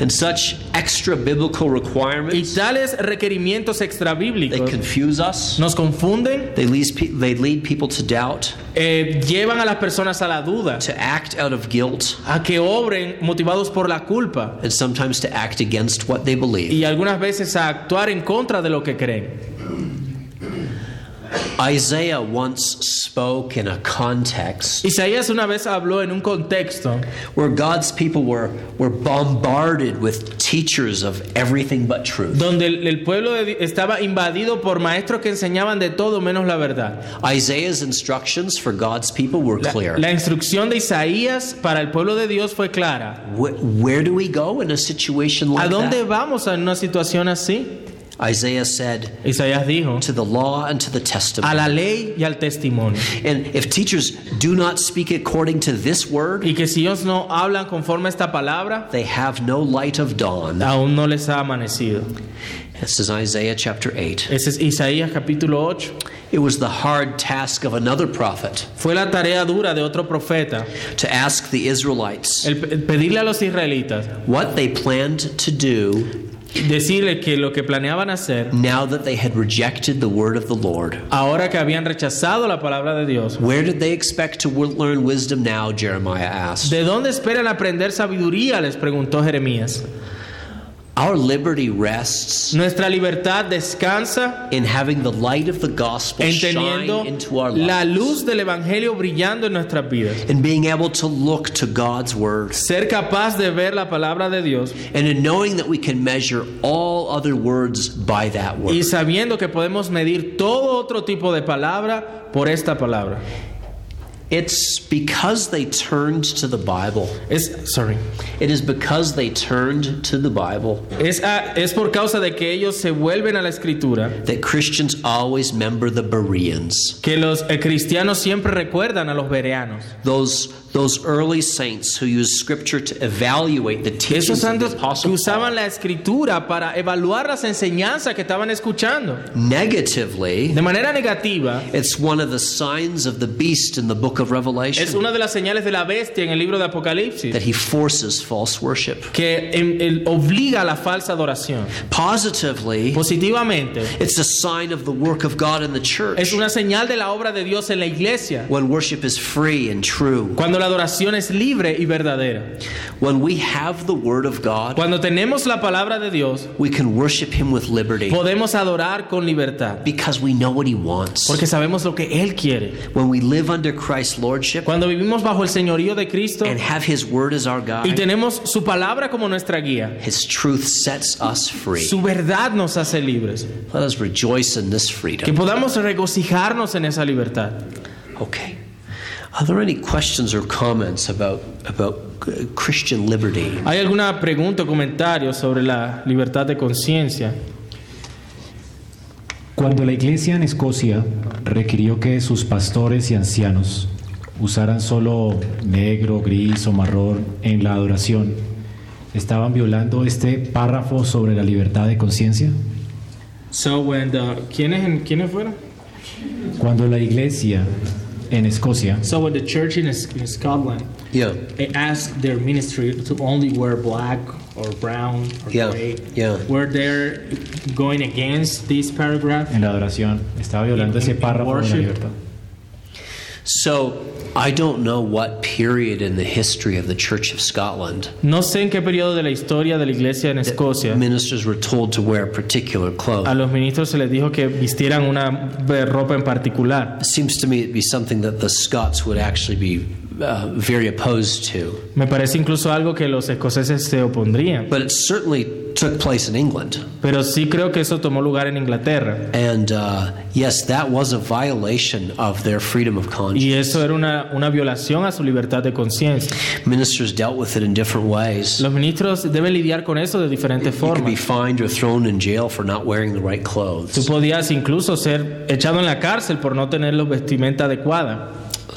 And such extra biblical Y requirements, tales requerimientos they extrabíblicos confuse us. nos confunden, They lead, they lead people to doubt, eh, llevan a las personas a la duda, to act out of guilt, a que obren motivados por la culpa and sometimes to act against what they believe. y algunas veces a actuar en contra de lo que creen. Isaiah once spoke in a context Isaías una vez habló en un contexto where God's people were, were bombarded with teachers of everything but truth. donde el, el pueblo de estaba invadido por maestros que enseñaban de todo menos la verdad. Isaiah's instructions for God's people were La, clear. la instrucción de Isaías para el pueblo de Dios fue clara. Wh- Where do we go in a situation ¿A like dónde that? vamos en una situación así? Isaiah said, Isaías dijo, to the law and to the a testament. la ley y al testimonio. And if teachers do not speak according to this word, Y que si ellos no hablan conforme a esta palabra, they have no light of dawn. aún no les ha amanecido. This is Isaiah chapter 8. Ese es Isaías capítulo 8. It was the hard task of another prophet Fue la tarea dura de otro profeta, to ask the Israelites el pedirle a los israelitas, what they planned to do decirle que lo que planeaban hacer, now that they had rejected the word of the Lord. ahora que habían rechazado la palabra de Dios, Where did they expect to learn wisdom now? Jeremiah asked. ¿de dónde esperan aprender sabiduría? les preguntó Jeremías. Our liberty rests Nuestra libertad descansa in having the light of the gospel en shine into our la lives luz del Evangelio brillando en nuestras vidas. and being able to look to God's word Ser capaz de ver la palabra de Dios and in knowing that we can measure all other words by that word. y sabiendo que podemos medir todo otro tipo de palabra por esta palabra. It's because they turned to the Bible. Es, sorry. It is because they turned to the Bible Es, a- es por causa de que ellos se vuelven a la escritura that Christians always remember the Bereans, que los eh, cristianos siempre recuerdan a los bereanos. those those early saints who used Scripture to evaluate the teachings the santos que usaban la escritura para evaluar las enseñanzas que estaban escuchando. Negatively, De manera negativa, it's one of the signs of the beast in the book of es Revelation una de las señales de la bestia en el libro de Apocalipsis that he forces false worship. que em, el- obliga a la falsa adoración. Positively, Positivamente, it's a sign of the work of God in the church es una señal de la obra de Dios en la iglesia. when worship is free and true. Cuando la adoración es libre y verdadera. When we have the Word of God, Cuando tenemos la palabra de Dios, we can worship Him with liberty podemos adorar con libertad. because we know what He wants. Porque sabemos lo que Él quiere. When we live under Christ's Lordship Cuando vivimos bajo el señorío de Cristo and have His Word as our y guide, tenemos su palabra como nuestra guía, His truth sets us free. su verdad nos hace libres. Let us rejoice in this Que freedom. podamos regocijarnos en esa libertad. Okay. Are there any questions or comments about, about Christian liberty? ¿Hay alguna pregunta o comentario sobre la libertad de conciencia? Cuando la iglesia en Escocia requirió que sus pastores y ancianos usaran solo negro, gris o marrón en la adoración, ¿estaban violando este párrafo sobre la libertad de conciencia? So when the, ¿quiénes, ¿Quiénes fueron? Cuando la iglesia en Escocia So when the church in, in Scotland Yeah. they asked their ministry to only wear black or brown or Yeah, gray, yeah. were they going against this paragraph? en la adoración estaba violando In- ese párrafo de la libertad. So I don't know what period in the history of the Church of Scotland No sé en qué periodo de la historia de la iglesia en Escocia ministers were told to wear particular clothes. a los ministros se les dijo que vistieran una ropa en particular. It seems to me to be something that the Scots would actually be uh, very opposed to. Me parece incluso algo que los escoceses se opondrían. But it certainly took place in England. Pero sí creo que eso tomó lugar en Inglaterra. And uh, yes, that was a violation of their freedom of conscience. Y eso era una, una violación a su libertad de conciencia. Ministers dealt with it in different ways. Los ministros deben lidiar con eso de diferentes You could be formas. fined or thrown in jail for not wearing the right Tú clothes. podías incluso ser echado en la cárcel por no tener la vestimenta adecuada.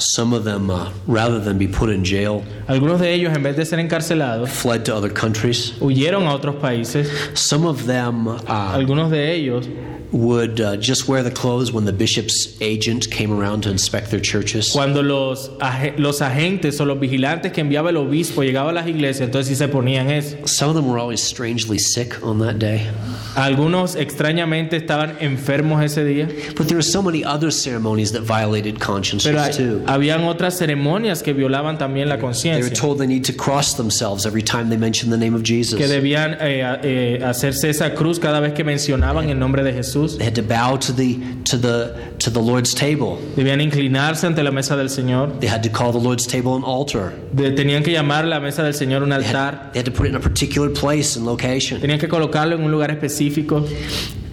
Some of them, uh, rather than be put in jail, Algunos de ellos, en vez de ser encarcelados, fled to other countries. huyeron a otros países. Some of them uh, Algunos de ellos would uh, just wear the clothes when the bishop's agent came around to inspect their churches. Cuando los, los agentes o los vigilantes que enviaba el obispo llegaban a las iglesias, entonces sí se ponían eso. Some of them were always strangely sick on that day. Algunos extrañamente estaban enfermos ese día, But there were so many other ceremonies that violated consciences pero hay- too. habían otras ceremonias que violaban también la conciencia. They were told they need to cross themselves every time they mention the name of Jesus. que debían eh, eh, hacerse esa cruz cada vez que mencionaban el nombre de Jesús, They had to bow to the to the to the Lord's table. debían inclinarse ante la mesa del Señor, They had to call the Lord's table an altar. de- tenían que llamar la mesa del Señor un They altar, had, they had to put it in a particular place and location. tenían que colocarlo en un lugar específico.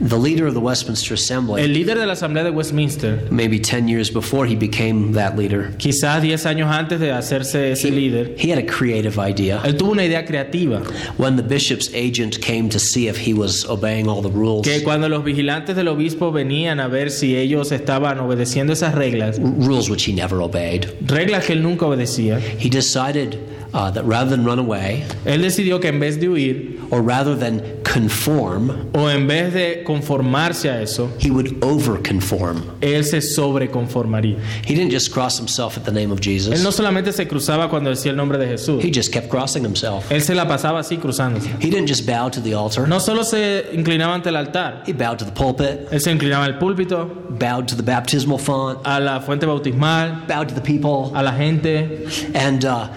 The leader of the Westminster Assembly, El líder de la Asamblea de Westminster, maybe 10 years before he became that leader, quizás 10 años antes de hacerse ese líder, he had a creative idea. él tuvo una idea creativa, When the bishop's agent came to see if he was obeying all the rules, que cuando los vigilantes del obispo venían a ver si ellos estaban obedeciendo esas reglas, rules which he never obeyed, reglas que él nunca obedecía, he decided uh, that rather than run away él decidió que en vez de huir or rather than conform, o en vez de conformarse a eso, he would overconform. él se sobreconformaría. He didn't just cross himself at the name of Él no Jesus. solamente se cruzaba cuando decía el nombre de Jesús, He just kept crossing himself. él se la pasaba así cruzándose. He didn't just bow to the altar. No solo se inclinaba ante el altar, He bowed to the pulpit, él se inclinaba al púlpito, bowed to the baptismal font, a la fuente bautismal, bowed to the people, a la gente, and uh,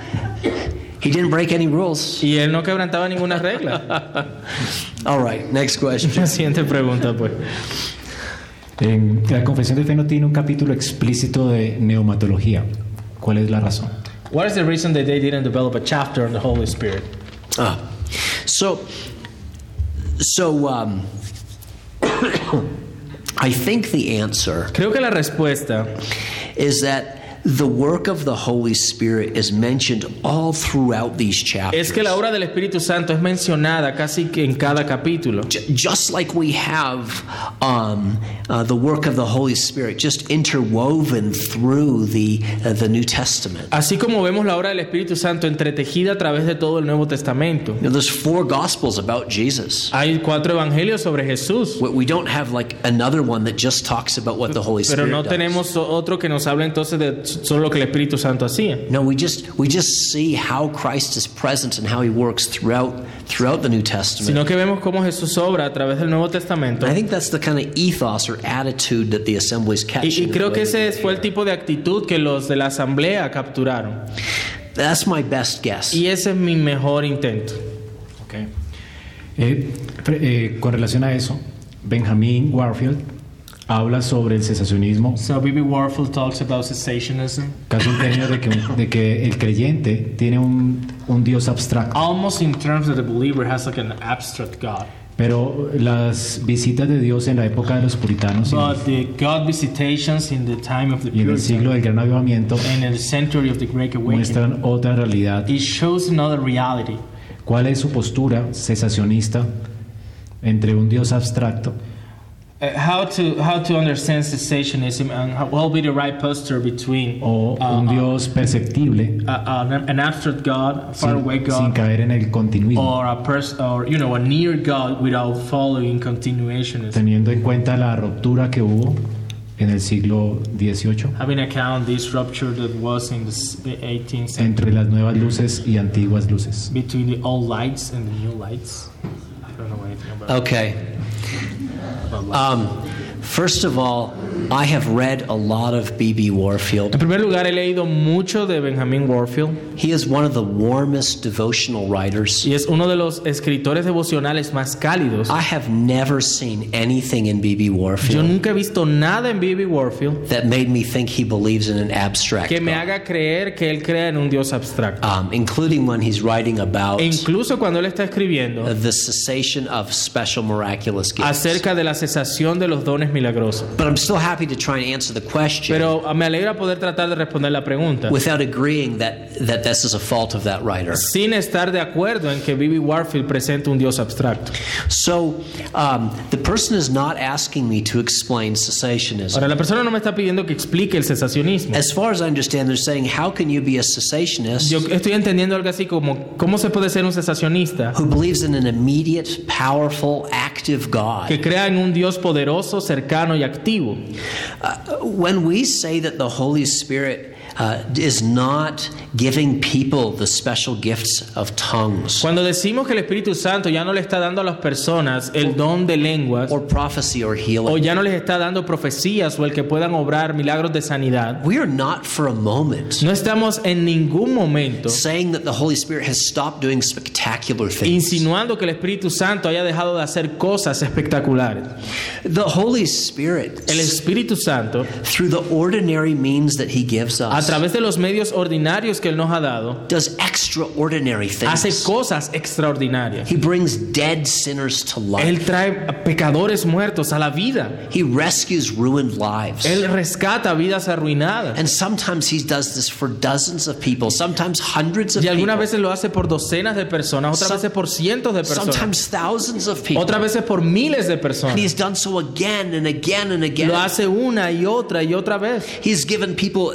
he didn't break any rules. y él no quebrantaba ninguna regla. All right, next question. La siguiente pregunta, pues. En la Confesión de Fe no tiene un capítulo explícito de neumatología. ¿Cuál es la razón? What is the reason that they didn't develop a chapter on the Holy Spirit? Ah, so, so um, I think the answer Creo que la respuesta is that the work of the Holy Spirit is mentioned all throughout these chapters. es que la obra del Espíritu Santo es mencionada casi que en cada capítulo. Just like we have um, uh, the work of the Holy Spirit just interwoven through the uh, the New Testament. Así como vemos la obra del Espíritu Santo entretejida a través de todo el Nuevo Testamento. You know, there's four Gospels about Jesus. Hay cuatro evangelios sobre Jesús, We- don't have like another one that just talks about what the Holy pero Spirit no does. tenemos otro que nos hable entonces de solo lo que el Espíritu Santo hacía. No, we just we just see how Christ is present and how He works throughout throughout the New Testament. Sino que vemos cómo Jesús obra a través del Nuevo Testamento. I think that's the kind of ethos or attitude that the assemblies catch. Y, y creo que ese fue el tipo de actitud que los de la asamblea capturaron. That's my best guess. Y ese es mi mejor intento. Eh, pre- eh, con relación a eso, Benjamin Warfield habla sobre el cesacionismo, So B.B. Warfield talks about cessationism, casi un término de que, un- de que el creyente tiene un, un Dios abstracto. almost in terms that the believer has like an abstract God. Pero las visitas de Dios en la época de los puritanos But the God visitations in the time of the y en el siglo del Gran Avivamiento and in the century of the Great Awakening, muestran otra realidad. it shows another reality. ¿Cuál es su postura cesacionista entre un Dios abstracto how to how to understand cessationism and how, what will be the right posture between o uh, un uh, Dios perceptible uh, uh, an abstract God, a far away sin, sin God, caer en el continuismo, or a person, or you know, a near God without following continuationism. teniendo en cuenta la ruptura que hubo en el siglo XVIII Having account this rupture that was in the the 18th century entre las nuevas luces y antiguas luces. between the old lights and the new lights. I don't know anything about, Okay. Um, first of all, I have read a lot of B.B. Warfield. En primer lugar, he leído mucho de Benjamin Warfield He is one of the warmest devotional writers. y es uno de los escritores devocionales más cálidos. I have never seen anything in B.B. Yo Warfield nunca he visto nada en B.B. Warfield that made me think he believes in an abstract que me God. haga creer que él crea en un Dios abstracto. Um, including when he's writing about E incluso cuando él está escribiendo the cessation of special miraculous gifts. acerca de la cesación de los dones milagroso. But I'm still happy to try and answer the question Pero me alegra poder tratar de responder la pregunta without agreeing that, that this is a fault of that writer. sin estar de acuerdo en que B.B. Warfield presenta un Dios abstracto. So um, the person is not asking me to explain cessationism. Ahora, la persona no me está pidiendo que explique el cesacionismo. As far as I understand, they're saying, how can you be a cessationist Yo estoy entendiendo algo así como, ¿cómo se puede ser un cesacionista who believes in an immediate, powerful, active God? que crea en un Dios poderoso, cercano y activo? Uh, when we say that the Holy Spirit is not giving people the special gifts of tongues Cuando decimos que el Espíritu Santo ya no le está dando a las personas el don de lenguas, or prophecy or o healing, ya no les está dando profecías o el que puedan obrar milagros de sanidad, we are not for a moment no estamos en ningún momento saying that the Holy Spirit has stopped doing spectacular things. insinuando que el Espíritu Santo haya dejado de hacer cosas espectaculares. The Holy Spirit, El Espíritu Santo, through the ordinary means that He gives us, través de los medios ordinarios que Él nos ha dado, does extraordinary hace things. cosas extraordinarias. He brings dead sinners to Él life. trae a pecadores muertos a la vida. He rescues ruined lives. Él rescata vidas arruinadas. And sometimes he does this for dozens of people, sometimes hundreds of Y algunas people, veces lo hace por docenas de personas, otras Some- veces por cientos de personas, sometimes thousands of people. otras veces por miles de And personas. he's done so again and again and again. Lo hace una y otra y otra vez. He's given people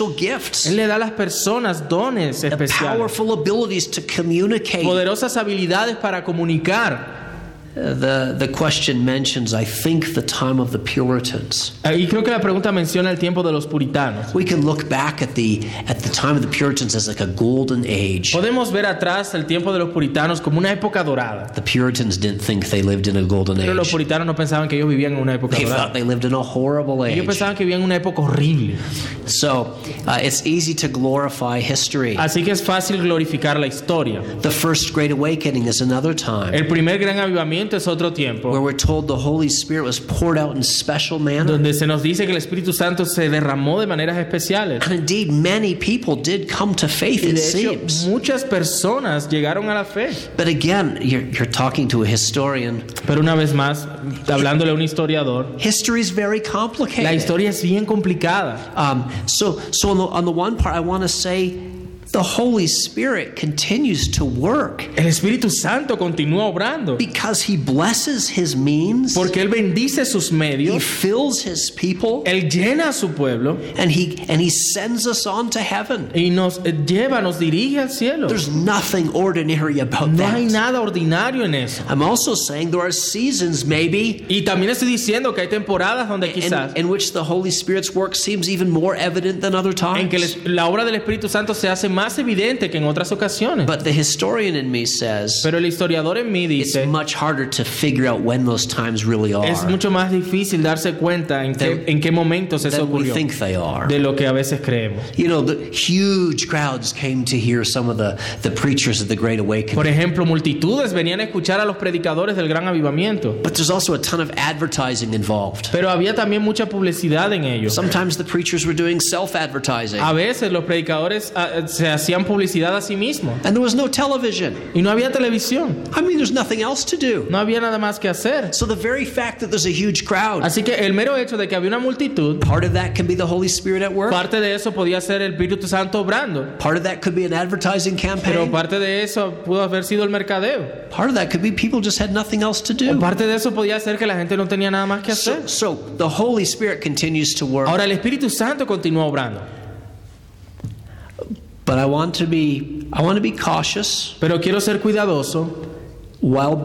special gifts, Él le da a las personas dones the especiales, powerful abilities to communicate. poderosas habilidades para comunicar. The, the question mentions, I think, the time of the Puritans. Eh, Y creo que la pregunta menciona el tiempo de los puritanos. We can look back at the, at the time of the Puritans as like a golden age. Podemos ver atrás el tiempo de los puritanos como una época dorada. The Puritans didn't think they lived in a golden age. Pero los puritanos no pensaban que ellos vivían en una época They thought dorada. they lived in a horrible Ellos age. pensaban que vivían en una época horrible. So uh, it's easy to glorify history. Así que es fácil glorificar la historia. The First Great Awakening is another time El primer gran avivamiento es otro tiempo, where we're told the Holy Spirit was poured out in special manner. donde se nos dice que el Espíritu Santo se derramó de maneras especiales. And indeed, many people did come to faith, Y it hecho, seems. muchas personas llegaron a la fe. But again, you're, you're talking to a historian. Pero una vez más, hablándole a un historiador, History is very la complicated. historia es bien complicada. Um, so, so on the, on the one part, I want to say the Holy Spirit continues to work El Espíritu Santo continúa obrando because He blesses His means, porque Él bendice sus medios. He fills His people, Él llena a su pueblo and He and He sends us on to heaven. y nos lleva, nos dirige al cielo. There's nothing ordinary about No hay that. nada ordinario en eso. I'm also saying there are seasons, maybe, Y también estoy diciendo que hay temporadas donde in, quizás in which the Holy Spirit's work seems even more evident than other times. en que la obra del Espíritu Santo se hace más evidente que en otras ocasiones. But the historian in me says Pero el historiador en mí it's dice, much harder to figure out when those times really es are mucho más difícil darse cuenta en qué, en qué momentos eso than we ocurrió think they are. de lo que a veces creemos. You know, the huge crowds came to hear some of the, the preachers of the Great Awakening. Por ejemplo, multitudes venían a escuchar a los predicadores del gran avivamiento, But there's also a ton of advertising involved. pero había también mucha publicidad en ellos. Sometimes the preachers were doing self advertising. A veces los predicadores ah, se hacían publicidad a sí mismos And there was no television. y no había televisión, I mean, there's nothing else to do. no había nada más que hacer. So the very fact that there's a huge crowd, Así que el mero hecho de que había una multitud, part of that can be the Holy Spirit at work. parte de eso podía ser el Espíritu Santo obrando, Part of that could be an advertising pero campaign. parte de eso pudo haber sido el mercadeo. Part of that could be people just had nothing else to O do. parte de eso podía ser que la gente no tenía nada más que hacer. So, so the Holy Spirit continues to work. Ahora el Espíritu Santo continúa obrando, But I want to be I want to be cautious pero quiero ser cuidadoso, while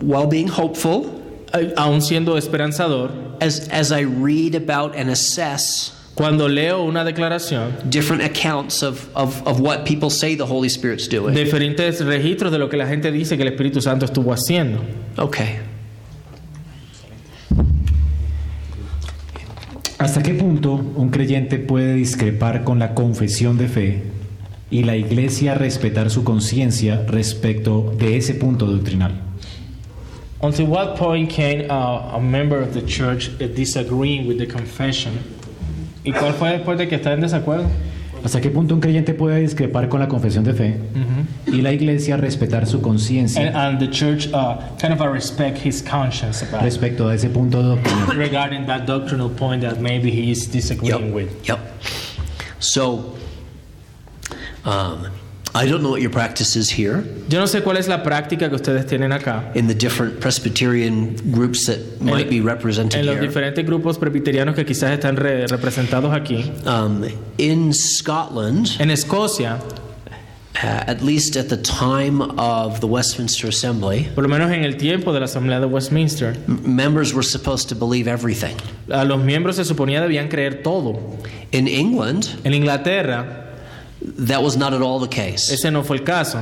while being hopeful eh, aún siendo esperanzador, as as I read about and assess cuando leo una declaración, different accounts of, of, of what people say the Holy Spirit's doing. diferentes registros de lo que la gente dice que el Espíritu Santo estuvo haciendo. Okay. ¿Hasta qué punto un creyente puede discrepar con la confesión de fe y la iglesia respetar su conciencia respecto de ese punto doctrinal? Until what point can uh, a member of the church uh, disagree with the confession? ¿Y cuál fue después de que está en desacuerdo? ¿Hasta qué punto un creyente puede discrepar con la confesión de fe y la iglesia respetar su And, conciencia and the church uh, kind of uh, respect his conscience about it, respecto a ese punto doctrinal? regarding that doctrinal point that maybe he is disagreeing with. Yep. So, um, I don't know what your practice is here Yo no sé cuál es la práctica que ustedes tienen acá. in the different Presbyterian groups that might be represented En los here. diferentes grupos presbiterianos que quizás están re- representados aquí. Um, in Scotland, En Escocia, uh, at least at the time of the Westminster Assembly, por lo menos en el tiempo de la Asamblea de Westminster, members were supposed to believe everything. a los miembros se suponía debían creer todo. In England, En Inglaterra, that was not at all the case. ese no fue el caso.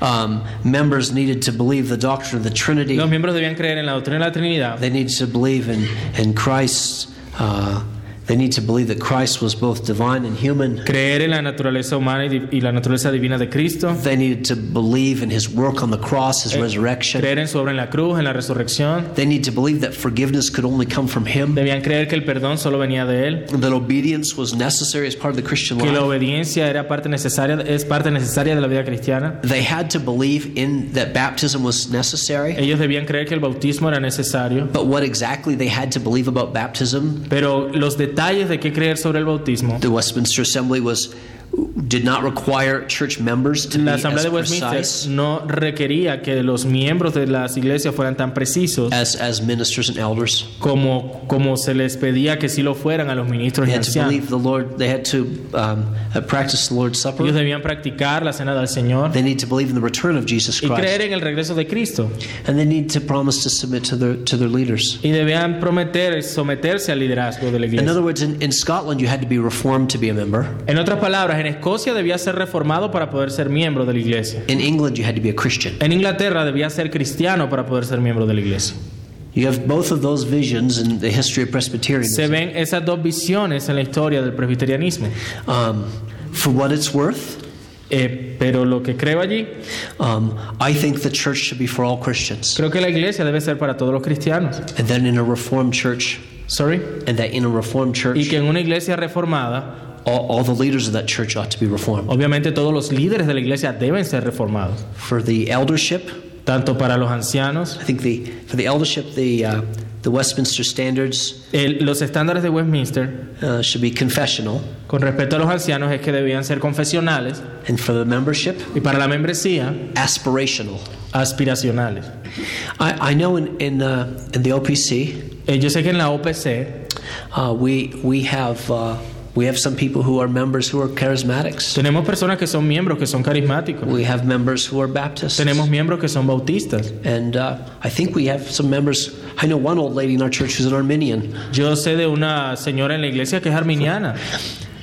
Um, members needed to believe the doctrine of the Trinity. Los miembros debían creer en la doctrina de la Trinidad. They needed to believe in, in Christ. Uh, they need to believe that Christ was both divine and human. Creer en la naturaleza humana y, y la naturaleza divina de Cristo. They needed to believe in his work on the cross, his eh, resurrection. Creer en su obra en la cruz, en la resurrección. They need to believe that forgiveness could only come from him. Debían creer que el perdón solo venía de Él. That obedience was necessary as part of the Christian life. Que la obediencia era parte necesaria, es parte necesaria de la vida cristiana. They had to believe in that baptism was necessary. Ellos debían creer que el bautismo era necesario. But what exactly they had to believe about baptism, Pero los detalles de qué creer sobre el bautismo, the Westminster Assembly was did not require church members to be la as Asamblea de Westminster no requería que los miembros de las iglesias fueran tan precisos as, as ministers and elders. como, como se les pedía que sí lo fueran a los ministros They y had to ancianos. believe the Lord. They had to practice the Lord's Ellos Supper. debían practicar la cena del Señor They need to believe in the return of Jesus y creer Christ, en el regreso de Cristo. and they need to promise to submit to their to their leaders. Y debían prometer someterse al liderazgo de la In iglesia. other words, in, in Scotland, you had to be reformed to be a member. En otras palabras, en Escocia debía ser reformado para poder ser miembro de la iglesia. In England, you had to be a Christian. En Inglaterra debía ser cristiano para poder ser miembro de la iglesia. You have both of those visions in the history of Se Presbyterianism. ven esas dos visiones en la historia del presbiterianismo. Um, for what it's worth, Eh, pero lo que creo allí, um, I think the church should be for all Christians, creo que la iglesia debe ser para todos los cristianos. and then in a Reformed church, Sorry. and that in a Reformed Y church, que en una iglesia reformada, all, all the leaders of that church ought to be reformed. obviamente todos los líderes de la iglesia deben ser reformados. For the eldership, Tanto para los ancianos, I think the for the eldership, the uh, the Westminster standards el- los estándares de Westminster uh, should be confessional, con respecto a los ancianos es que debían ser confesionales and for the membership, y para la membresía, aspirational. aspiracionales. I, I know in in, uh, in the OPC, Eh, yo sé que en la OPC uh, we we have uh, we have some people who are members who are charismatics. tenemos personas que son miembros, que son carismáticos. We have members who are Baptists. Tenemos miembros que son bautistas. And uh, I think we have some members. I know one old lady in our church who's an Arminian. Yo sé de una señora en la iglesia que es arminiana.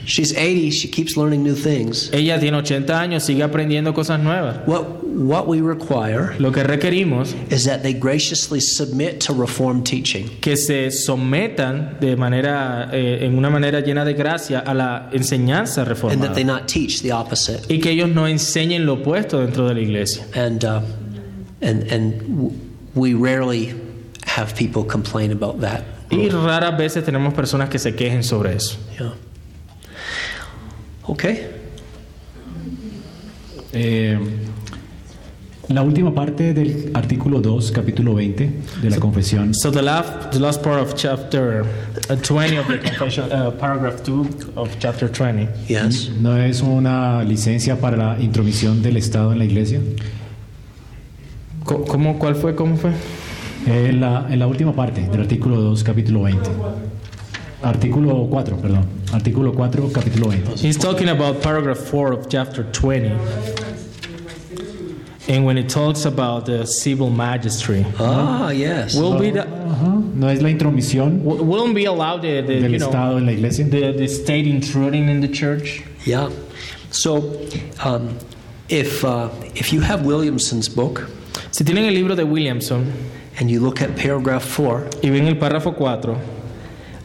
She's 80. She keeps learning new things. Ella tiene 80 años, sigue aprendiendo cosas nuevas. What what we require Lo que requerimos is that they graciously submit to Reformed teaching. que se sometan de manera eh, en una manera llena de gracia a la enseñanza and that reformada they not teach the opposite. y que ellos no enseñen lo opuesto dentro de la iglesia. And uh, and and we rarely have people complain about that. Y raras veces tenemos personas que se quejen sobre eso. Yeah. Okay. Eh, la última parte del artículo 2, capítulo 20 de la confesión So the last, the last part of chapter uh, 20 of the confession, uh, paragraph 2 of chapter 20. Yes. no es una licencia para la intromisión del Estado en la iglesia. ¿Cómo, ¿Cuál fue? ¿Cómo fue? Eh, En la, en la última parte del artículo 2, capítulo 20. Artículo 4, perdón. Artículo 4, capítulo 20. He's talking about paragraph 4 of chapter 20. And when it talks about the civil magistracy, Ah, yes. will be the, Ajá. No es la intromisión w- won't be allowed the, the, del you know, Estado en la iglesia. the, the state intruding in the church. Yeah. So, um, if uh, if you have Williamson's book Si tienen el libro de Williamson and you look at paragraph four, y ven el párrafo 4,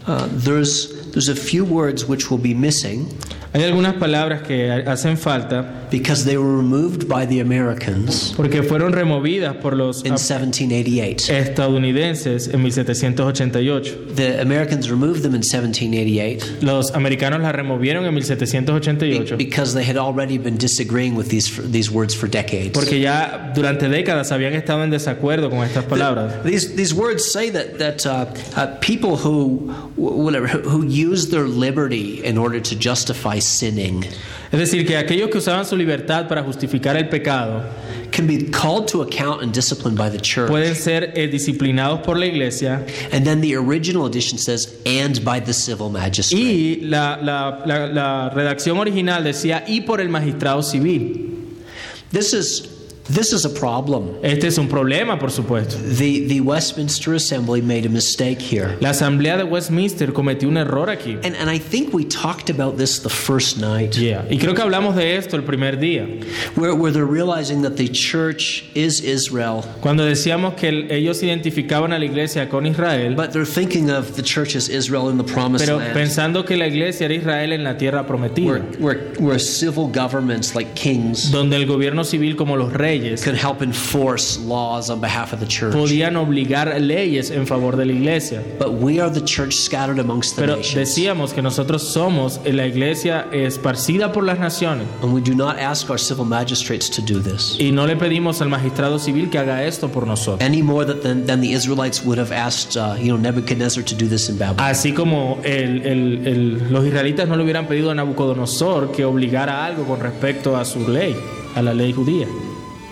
uh, there's there's a few words which will be missing Hay algunas palabras que hacen falta because they were removed by the Americans porque fueron removidas por los in 1788. estadounidenses en 1788. The Americans removed them in 1788 Los americanos las removieron en be- 1788 because they had already been disagreeing with these these words for decades. porque ya durante décadas habían estado en desacuerdo con estas palabras. These these words say that that uh, uh, people who whatever who use their liberty in order to justify sinning Es decir, que aquellos que usaban su libertad para justificar el pecado can be called to account and disciplined by the church. pueden ser eh, disciplinados por la iglesia And then the original edition says, and by the civil magistrate. y la, la- la- la redacción original decía y por el magistrado civil. This is this is a problem. Este es un problema, por supuesto. The the Westminster Assembly made a mistake here. La Asamblea de Westminster cometió un error aquí. And and I think we talked about this the first night, Yeah. Y creo que hablamos de esto el primer día, where, where they're realizing that the church is Israel, cuando decíamos que el- ellos identificaban a la iglesia con Israel, but they're thinking of the church as Israel in the promised pero land. pensando que la iglesia era Israel en la tierra prometida, Where, where, where civil governments like kings donde el gobierno civil como los reyes could help enforce laws on behalf of the church. podían obligar leyes en favor de la iglesia. But we are the church scattered amongst the Pero nations. decíamos que nosotros somos la iglesia esparcida por las naciones And we do not ask our civil magistrates to do this. y no le pedimos al magistrado civil que haga esto por nosotros. Any more that than, than the Israelites would have asked, uh, you know, Nebuchadnezzar to do this in Babylon. Así como el- el- el- los israelitas no le hubieran pedido a Nabucodonosor que obligara algo con respecto a su ley, a la ley judía.